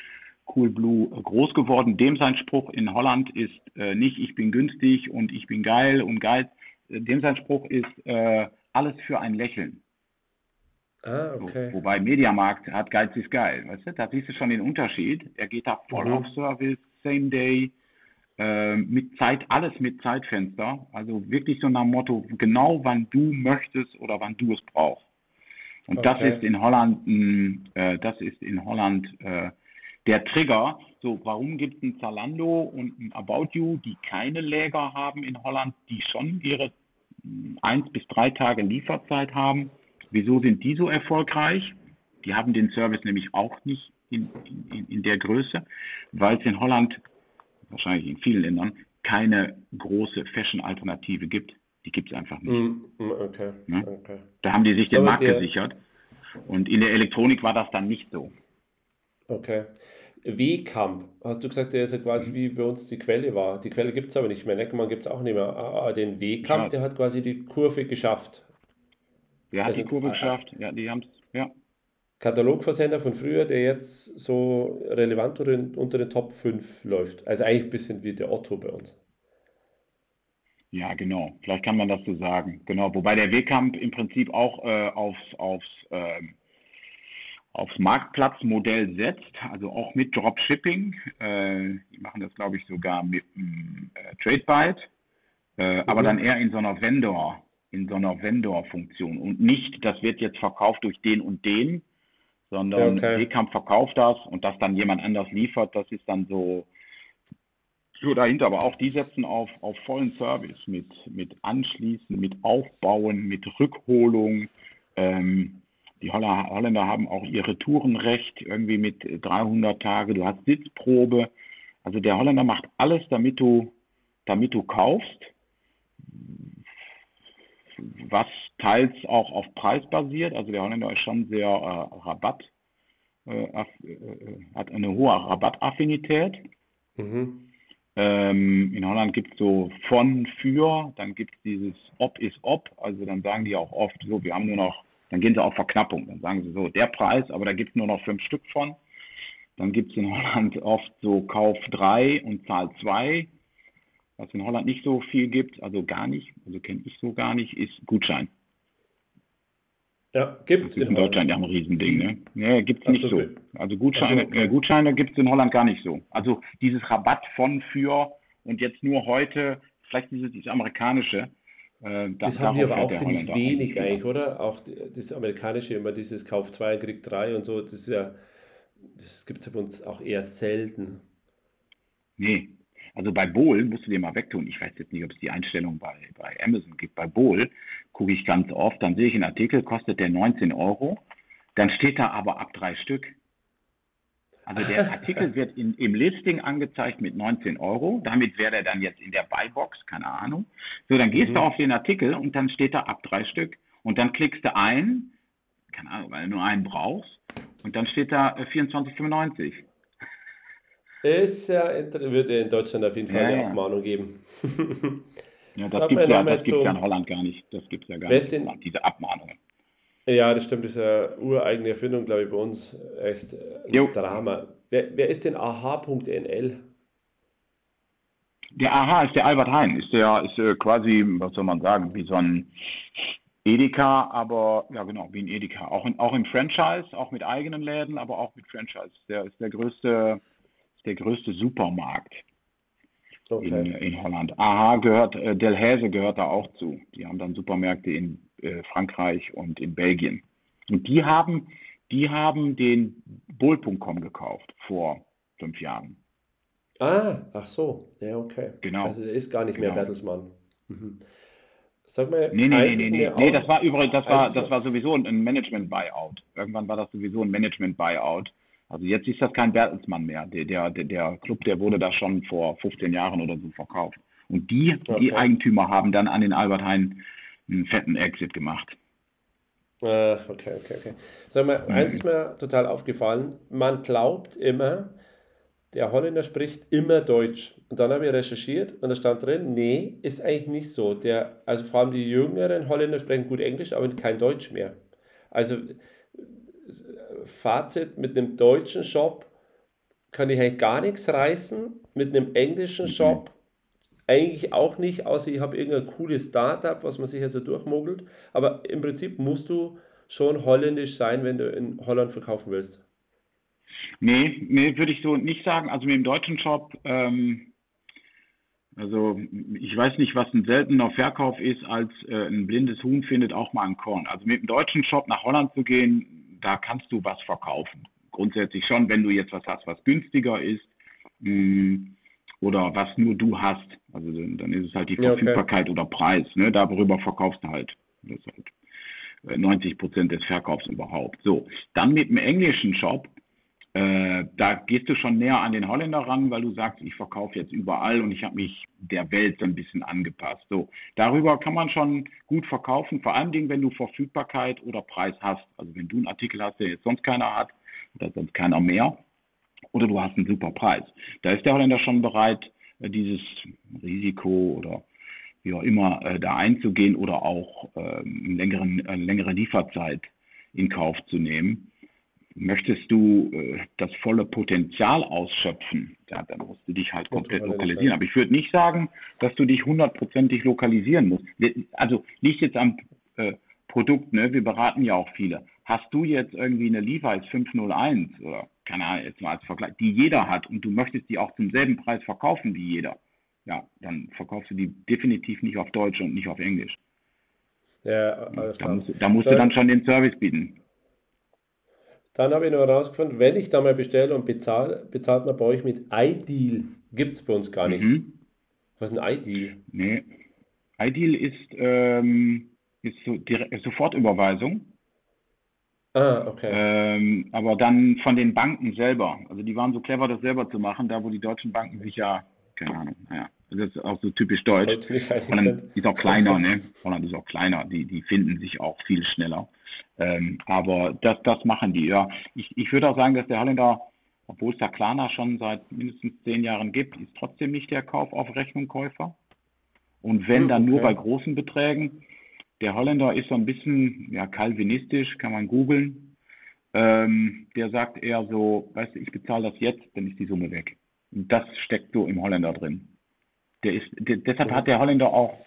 cool Blue groß geworden. Dem sein Spruch in Holland ist äh, nicht, ich bin günstig und ich bin geil und geil. Dem sein Spruch ist äh, alles für ein Lächeln. Ah, okay. So, wobei Mediamarkt hat Geiz ist geil. Weißt du? Da siehst du schon den Unterschied. Er geht da voll mhm. auf Service, Same Day, äh, mit Zeit, alles mit Zeitfenster. Also wirklich so nach dem Motto, genau wann du möchtest oder wann du es brauchst. Und okay. das ist in Holland, äh, das ist in Holland äh, der Trigger, So, warum gibt es ein Zalando und ein About You, die keine Läger haben in Holland, die schon ihre hm, eins bis drei Tage Lieferzeit haben? Wieso sind die so erfolgreich? Die haben den Service nämlich auch nicht in, in, in der Größe, weil es in Holland, wahrscheinlich in vielen Ländern, keine große Fashion-Alternative gibt. Die gibt es einfach nicht. Mm, mm, okay, ne? okay. Da haben die sich so den Markt gesichert. Und in der Elektronik war das dann nicht so. Okay. W-Camp, hast du gesagt, der ist ja quasi mhm. wie bei uns die Quelle war. Die Quelle gibt es aber nicht mehr. Neckermann gibt es auch nicht mehr. Ah, ah den W-Camp, ja. der hat quasi die Kurve geschafft. Der hat also, die Kurve ah, geschafft, ja, die haben es, ja. Katalogversender von früher, der jetzt so relevant unter den, unter den Top 5 läuft. Also eigentlich ein bisschen wie der Otto bei uns. Ja, genau. Vielleicht kann man das so sagen. Genau. Wobei der Wehkamp im Prinzip auch äh, aufs, aufs, äh, aufs Marktplatzmodell setzt, also auch mit Dropshipping. Äh, die machen das, glaube ich, sogar mit ähm, Tradebyte, äh, mhm. aber dann eher in so einer Vendor, in so einer Vendor-Funktion und nicht, das wird jetzt verkauft durch den und den, sondern okay. Seekamp verkauft das und das dann jemand anders liefert, das ist dann so, so dahinter. Aber auch die setzen auf, auf vollen Service mit, mit Anschließen, mit Aufbauen, mit Rückholung. Ähm, die Holländer haben auch ihre Tourenrecht irgendwie mit 300 Tage. Du hast Sitzprobe. Also der Holländer macht alles, damit du, damit du kaufst was teils auch auf Preis basiert. Also der Holländer ist schon sehr äh, Rabatt, äh, äh, hat eine hohe Rabattaffinität. Mhm. Ähm, in Holland gibt es so von, für, dann gibt es dieses ob ist ob, also dann sagen die auch oft so, wir haben nur noch, dann gehen sie auf Verknappung, dann sagen sie so, der Preis, aber da gibt es nur noch fünf Stück von. Dann gibt es in Holland (laughs) oft so Kauf drei und Zahl zwei was in Holland nicht so viel gibt, also gar nicht, also kenne ich so gar nicht, ist Gutschein. Ja, gibt es in, in Deutschland ja ein Riesending, ne? Ja, gibt es nicht so. Also Gutscheine, okay. äh, Gutscheine gibt es in Holland gar nicht so. Also dieses Rabatt von, für und jetzt nur heute, vielleicht dieses, dieses amerikanische. Äh, das haben die aber auch, finde ich, wenig eigentlich, oder? Auch das amerikanische, immer dieses Kauf 2, Krieg 3 und so, das ist ja, das gibt es bei uns auch eher selten. Nee, also bei Bohl musst du dir mal wegtun. Ich weiß jetzt nicht, ob es die Einstellung bei, bei Amazon gibt. Bei Bohl gucke ich ganz oft, dann sehe ich einen Artikel, kostet der 19 Euro. Dann steht da aber ab drei Stück. Also der (laughs) Artikel wird in, im Listing angezeigt mit 19 Euro. Damit wäre er dann jetzt in der Buybox, keine Ahnung. So, dann gehst mhm. du auf den Artikel und dann steht da ab drei Stück. Und dann klickst du ein, keine Ahnung, weil du nur einen brauchst. Und dann steht da 24,95. Äh, ist ja, würde in Deutschland auf jeden Fall ja, eine ja. Abmahnung geben. (laughs) ja, das gibt es ja, das gibt's ja in Holland gar nicht. Das gibt es ja gar nicht, den, diese Abmahnungen. Ja, das stimmt, das ist ja ureigene Erfindung, glaube ich, bei uns. Echt ein jo. Drama. Wer, wer ist denn aha.nl? Der AHA ist der Albert Hein, ist der ist äh, quasi, was soll man sagen, wie so ein Edeka, aber ja genau, wie ein Edeka. Auch, in, auch im Franchise, auch mit eigenen Läden, aber auch mit Franchise. Der ist der größte der größte Supermarkt okay. in, in, Holland. Aha gehört, äh, Delhaize gehört da auch zu. Die haben dann Supermärkte in äh, Frankreich und in Belgien. Und die haben, die haben den Bull.com gekauft vor fünf Jahren. Ah, ach so. Ja, okay. Genau. Also der ist gar nicht mehr genau. Bertelsmann. Mhm. Sag mal, nee, nee, nee, nee, nee. das war übrigens, das war, das war sowieso ein Management-Buyout. Irgendwann war das sowieso ein Management-Buyout. Also jetzt ist das kein Bertelsmann mehr. Der, der, der Club, der wurde da schon vor 15 Jahren oder so verkauft. Und die, okay. die Eigentümer haben dann an den Albert Heijn einen fetten Exit gemacht. Ah, okay, okay, okay. Sag mal, mhm. eins ist mir total aufgefallen. Man glaubt immer, der Holländer spricht immer Deutsch. Und dann habe ich recherchiert und da stand drin, nee, ist eigentlich nicht so. Der, also vor allem die jüngeren Holländer sprechen gut Englisch, aber kein Deutsch mehr. Also Fazit, mit einem deutschen Shop kann ich eigentlich gar nichts reißen, mit einem englischen mhm. Shop eigentlich auch nicht, außer ich habe irgendein cooles Startup, was man sich also durchmogelt. Aber im Prinzip musst du schon holländisch sein, wenn du in Holland verkaufen willst. Nee, nee, würde ich so nicht sagen. Also mit dem deutschen Shop, ähm, also ich weiß nicht, was ein seltener Verkauf ist, als äh, ein blindes Huhn findet auch mal ein Korn. Also mit dem deutschen Shop nach Holland zu gehen, da kannst du was verkaufen. Grundsätzlich schon, wenn du jetzt was hast, was günstiger ist, Mm, oder was nur du hast. Also dann ist es halt die Verfügbarkeit ja, okay. oder Preis. Ne? Darüber verkaufst du halt. Das ist halt 90 äh, Prozent des Verkaufs überhaupt. So, dann mit dem englischen Shop äh, da gehst du schon näher an den Holländer ran, weil du sagst, ich verkaufe jetzt überall und ich habe mich der Welt so ein bisschen angepasst. So, darüber kann man schon gut verkaufen, vor allen Dingen, wenn du Verfügbarkeit oder Preis hast. Also wenn du einen Artikel hast, der jetzt sonst keiner hat oder sonst keiner mehr, oder du hast einen super Preis. Da ist der Holländer schon bereit, äh, dieses Risiko oder wie auch immer äh, da einzugehen oder auch ähm, äh, längere Lieferzeit in Kauf zu nehmen möchtest du äh, das volle Potenzial ausschöpfen, ja, dann musst du dich halt komplett lokalisieren. Aber ich würde nicht sagen, dass du dich hundertprozentig lokalisieren musst. Also liegt jetzt am äh, Produkt, ne? wir beraten ja auch viele. Hast du jetzt irgendwie eine Levi's 501 oder keine Ahnung, jetzt mal als Vergleich, die jeder hat und du möchtest die auch zum selben Preis verkaufen wie jeder, ja, dann verkaufst du die definitiv nicht auf Deutsch und nicht auf Englisch. Ja, alles da musst, da musst du dann schon den Service bieten. Dann habe ich noch herausgefunden, wenn ich da mal bestelle und bezahle, bezahlt man bei euch mit iDeal. Gibt es bei uns gar nicht. Mhm. Was ist ein iDeal? Nee. iDeal ist, ähm, ist so direkt, Sofortüberweisung. Ah, okay. Ähm, aber dann von den Banken selber. Also die waren so clever, das selber zu machen, da wo die deutschen Banken sich ja, keine Ahnung, naja, das ist auch so typisch deutsch. Holland ist auch kleiner, ne? Holland ist auch kleiner. Die, die finden sich auch viel schneller. Ähm, aber das, das machen die, ja. Ich, ich würde auch sagen, dass der Holländer, obwohl es da Klarna schon seit mindestens zehn Jahren gibt, ist trotzdem nicht der Kauf auf Rechnung Käufer. Und wenn, dann okay. nur bei großen Beträgen. Der Holländer ist so ein bisschen ja, kalvinistisch, kann man googeln. Ähm, der sagt eher so, weißt du, ich bezahle das jetzt, dann ist die Summe weg. Und das steckt so im Holländer drin. Der ist, der, deshalb hat der Holländer auch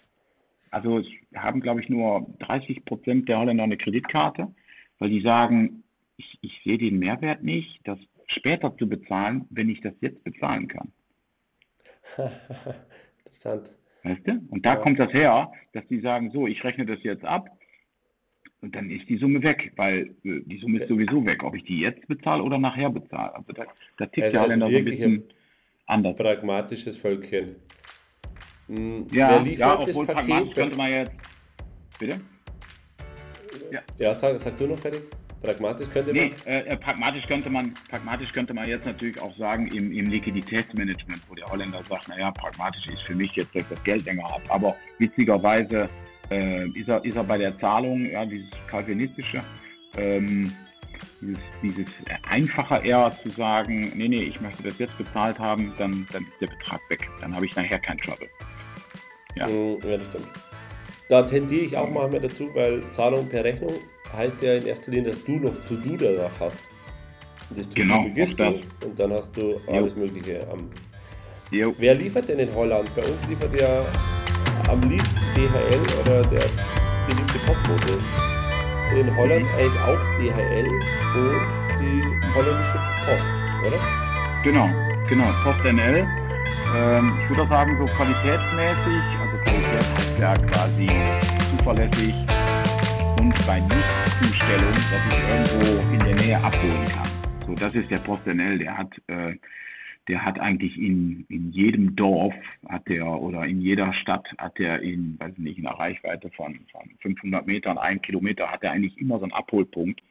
also es haben, glaube ich, nur 30 Prozent der Holländer eine Kreditkarte, weil die sagen, ich, ich sehe den Mehrwert nicht, das später zu bezahlen, wenn ich das jetzt bezahlen kann. (laughs) Interessant. Weißt du? Und da ja. kommt das her, dass die sagen, so, ich rechne das jetzt ab und dann ist die Summe weg, weil äh, die Summe ist sowieso weg, ob ich die jetzt bezahle oder nachher bezahle. Also da, da tickt also der Holländer so ein bisschen anders. Pragmatisches Völkchen. Hm, ja, ja obwohl Paket, pragmatisch könnte man jetzt. Bitte? Ja, ja sag, sag du noch fertig. Pragmatisch könnte man. Nee, äh, äh, pragmatisch, könnte man, pragmatisch könnte man jetzt natürlich auch sagen, im, im Liquiditätsmanagement, wo der Holländer sagt, naja, pragmatisch ist für mich jetzt, dass ich das Geld länger habe. Aber witzigerweise äh, ist, er, ist er bei der Zahlung, ja, dieses kalvinistische, ähm, dieses, dieses einfacher eher zu sagen, nee, nee, ich möchte das jetzt bezahlt haben, dann, dann ist der Betrag weg. Dann habe ich nachher keinen Trouble. Ja. Mm, ja, das stimmt. Da tendiere ich auch manchmal dazu, weil Zahlung per Rechnung heißt ja in erster Linie, dass du noch To-Do danach hast. Das To-Do genau, vergisst du und dann hast du alles jo. Mögliche am. Jo. Wer liefert denn in Holland? Bei uns liefert ja am liebsten DHL oder der beliebte Postbote. In Holland eigentlich auch DHL und die holländische Post, oder? Genau, genau, PostNL ähm, ich würde auch sagen, so qualitätsmäßig, ist ja quasi zuverlässig und bei Nichtzustellung, dass ich irgendwo in der Nähe abholen kann. So, das ist der PostNL, der hat, äh, der hat eigentlich in, in jedem Dorf hat der oder in jeder Stadt hat der in, weiß nicht, in einer Reichweite von, von 500 Metern, ein Kilometer, hat er eigentlich immer so einen Abholpunkt,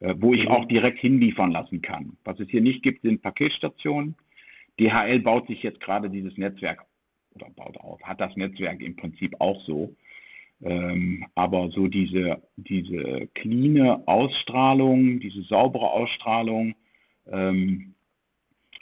äh, wo ich auch direkt hinliefern lassen kann. Was es hier nicht gibt, sind Paketstationen. DHL baut sich jetzt gerade dieses Netzwerk oder baut auf, hat das Netzwerk im Prinzip auch so. Ähm, aber so diese, diese cleane Ausstrahlung, diese saubere Ausstrahlung, ähm,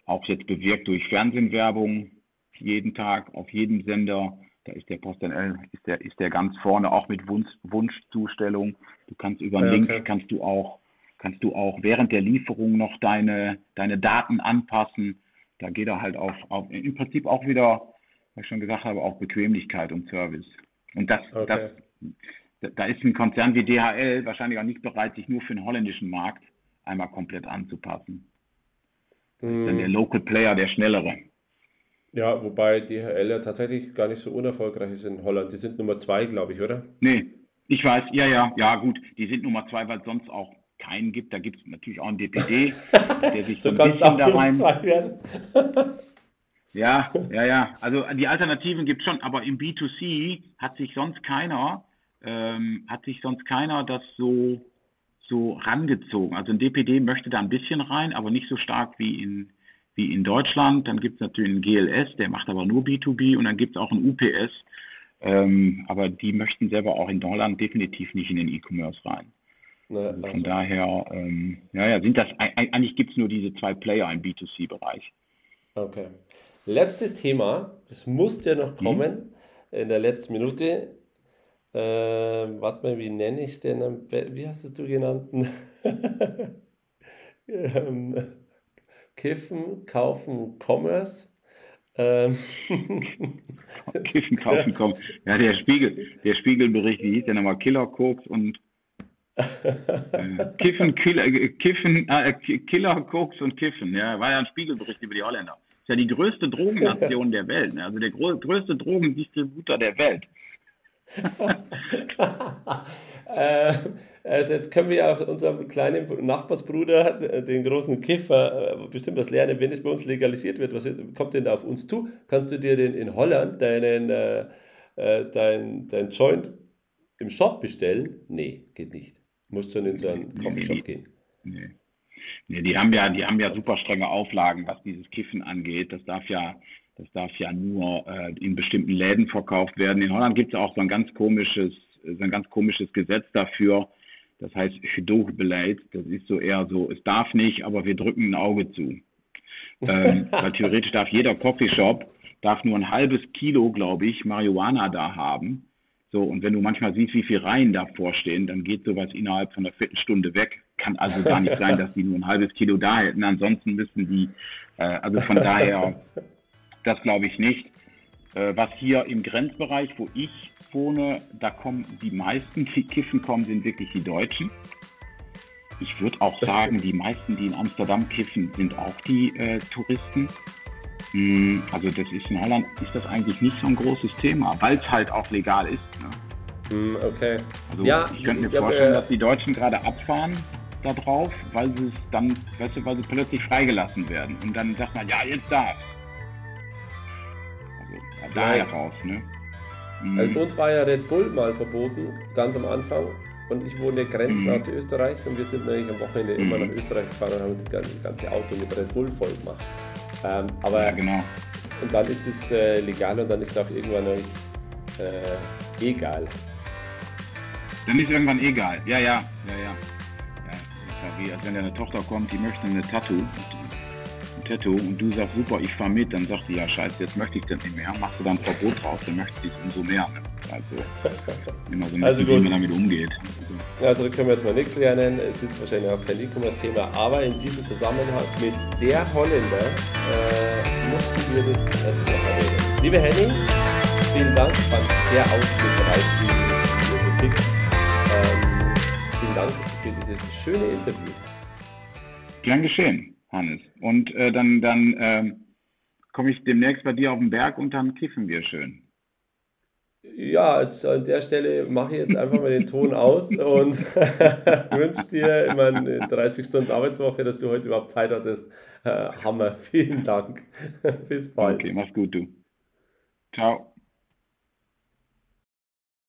auch jetzt bewirkt durch Fernsehwerbung jeden Tag auf jedem Sender, da ist der PostNL, ist der, ist der ganz vorne, auch mit Wunsch, Wunschzustellung. Du kannst über einen okay. Link kannst du auch, kannst du auch während der Lieferung noch deine, deine Daten anpassen da geht er halt auf, auf im Prinzip auch wieder, was ich schon gesagt habe, auf Bequemlichkeit und Service. Und das, okay. das, da ist ein Konzern wie DHL wahrscheinlich auch nicht bereit, sich nur für den holländischen Markt einmal komplett anzupassen. Mm. Dann der Local Player, der schnellere. Ja, wobei DHL ja tatsächlich gar nicht so unerfolgreich ist in Holland. Die sind Nummer zwei, glaube ich, oder? Nee, ich weiß, ja, ja, ja, gut. Die sind Nummer zwei, weil sonst auch keinen gibt. Da gibt es natürlich auch einen DPD, (laughs) der sich so, so ein bisschen da rein. Ja, ja, ja. Also die Alternativen gibt es schon, aber im B2C hat sich sonst keiner, ähm, hat sich sonst keiner das so, so rangezogen. Also ein DPD möchte da ein bisschen rein, aber nicht so stark wie in, wie in Deutschland. Dann gibt es natürlich einen GLS, der macht aber nur B2B und dann gibt es auch einen UPS. Ähm, aber die möchten selber auch in Holland definitiv nicht in den E-Commerce rein. Na, also von also. daher, ähm, ja, ja, sind das, eigentlich gibt es nur diese zwei Player im B2C-Bereich. Okay. Letztes Thema, das musste ja noch mhm. kommen mhm. in der letzten Minute. Äh, warte mal, wie nenne ich es denn? Wie hast es du genannt? (laughs) ähm, Kiffen, kaufen, Commerce. Ähm, (laughs) Kiffen, (laughs) kaufen, Commerce. Ja, der Spiegel, der Spiegelbericht, wie hieß der nochmal? Killer, Koks und äh, Kiffen, Killer, äh, Kiffen, äh, Killer, Koks und Kiffen. Ja, war ja ein Spiegelbericht über die Holländer ist ja die größte Drogennation (laughs) der Welt, ne? also der größte Drogendistributor der Welt. (laughs) äh, also jetzt können wir auch unserem kleinen Nachbarsbruder, den großen Kiffer, äh, bestimmt was lernen, wenn es bei uns legalisiert wird. Was kommt denn da auf uns zu? Kannst du dir denn in Holland deinen, äh, äh, dein, dein Joint im Shop bestellen? Nee, geht nicht. Du musst schon in so einen Coffeeshop gehen. Nee. Nee, die haben ja, die haben ja super strenge Auflagen, was dieses Kiffen angeht. Das darf ja, das darf ja nur äh, in bestimmten Läden verkauft werden. In Holland gibt es auch so ein ganz komisches, so ein ganz komisches Gesetz dafür. Das heißt Gedogbeleid. Das ist so eher so, es darf nicht, aber wir drücken ein Auge zu. ähm, (laughs) weil theoretisch darf jeder Coffeeshop darf nur ein halbes Kilo, glaube ich, Marihuana da haben. So, und wenn du manchmal siehst, wie viel Reihen davor stehen, dann geht sowas innerhalb von einer Viertelstunde weg. Kann also gar nicht sein, dass die nur ein halbes Kilo da hätten. Ansonsten müssen die, äh, also von daher, das glaube ich nicht. Äh, was hier im Grenzbereich, wo ich wohne, da kommen die meisten, die kiffen kommen, sind wirklich die Deutschen. Ich würde auch sagen, die meisten, die in Amsterdam kiffen, sind auch die äh, Touristen. Hm, also das ist in Holland ist das eigentlich nicht so ein großes Thema, weil es halt auch legal ist. Ne? Hm, okay. Also ja, ich könnte mir vorstellen, dass die Deutschen gerade abfahren da drauf, weil sie es dann, weißt du, weil sie plötzlich freigelassen werden. Und dann sagt man, ja, jetzt darf. Also daher raus, ne? Mhm. Also bei uns war ja Red Bull mal verboten, ganz am Anfang. Und ich wohne grenznah mhm. zu Österreich und wir sind natürlich am Wochenende mhm. immer nach Österreich gefahren und haben uns das ganze Auto mit Red Bull voll gemacht. Ähm, aber ja, genau. Und dann ist es äh, legal und dann ist es auch irgendwann äh, egal. Dann ist irgendwann egal. Ja, ja, ja, ja. Wie als wenn deine Tochter kommt, die möchte eine Tattoo. Ein Tattoo und du sagst, super, ich fahre mit, dann sagt sie, ja scheiße, jetzt möchte ich das nicht mehr. Machst du dann ein Verbot draus, dann möchte es umso mehr. Ne? Also (laughs) immer so ein also bisschen, wie man damit umgeht. Also da können wir jetzt mal nichts lernen. Es ist wahrscheinlich auch kein E-Commerce-Thema, aber in diesem Zusammenhang mit der Holländer äh, mussten wir das jetzt noch erwähnen. Liebe Henning, vielen Dank, fand es sehr aufschlussreich, so tickt. Ähm, vielen Dank für dieses schöne Interview. Gern geschehen, Hannes. Und äh, dann, dann äh, komme ich demnächst bei dir auf den Berg und dann kiffen wir schön. Ja, jetzt an der Stelle mache ich jetzt einfach mal den Ton aus und (laughs) wünsche dir immer eine 30 Stunden Arbeitswoche, dass du heute überhaupt Zeit hattest. Äh, Hammer, vielen Dank. (laughs) Bis bald. Okay, mach's gut, du. Ciao.